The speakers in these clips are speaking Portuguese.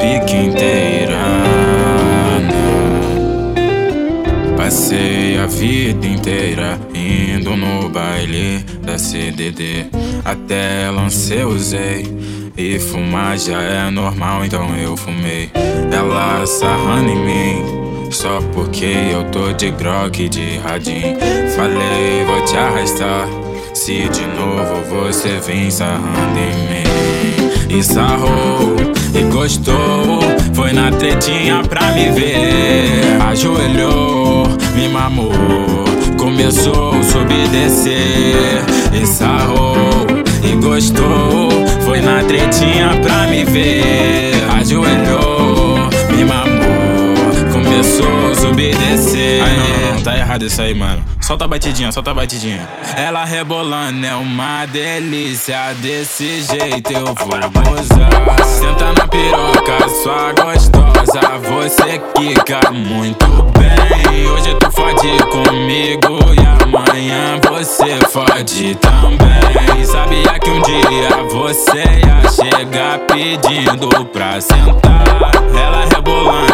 pique inteira. Passei a vida inteira indo no baile da CDD. Até lancei, usei. E fumar já é normal, então eu fumei. Ela sarrando em mim, só porque eu tô de grog de radim. Falei, vou te arrastar. Se de novo você vem sarrando em mim. E sarrou gostou. Foi na tretinha pra me ver. Ajoelhou, me mamou. Começou a subir descer. Ai, não, não, tá errado isso aí, mano. Solta a batidinha, solta a batidinha. Ela rebolando é uma delícia. Desse jeito eu vou gozar. Senta na piroca, sua gostosa. Você quica muito bem. Hoje tu fode comigo e amanhã você fode também. Sabia que um dia você ia chegar pedindo pra sentar. Ela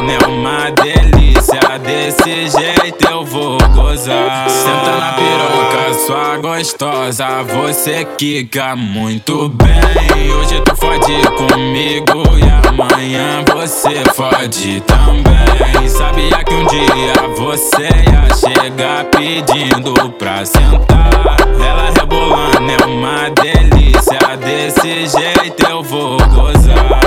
rebolando é uma delícia. Desse jeito eu vou gozar. Senta na piroca, sua gostosa. Você quica muito bem. Hoje tu fode comigo e amanhã você fode também. Sabia que um dia você ia chegar pedindo pra sentar. Ela rebolando é uma delícia. Desse jeito eu vou gozar.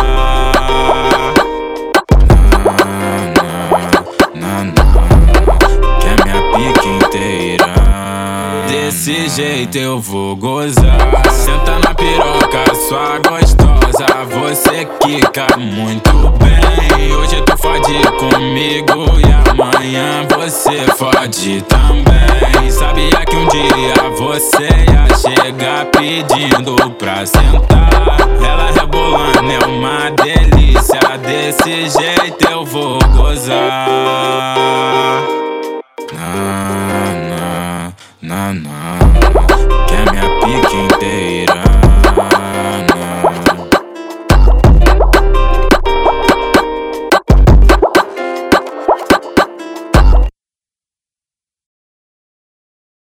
Desse jeito eu vou gozar. Senta na piroca, sua gostosa. Você quica muito bem. Hoje tu fode comigo e amanhã você fode também. Sabia que um dia você ia chegar pedindo pra sentar. Ela rebolando é uma delícia. Desse jeito eu vou gozar. Na, na, na. Quer minha pique inteira.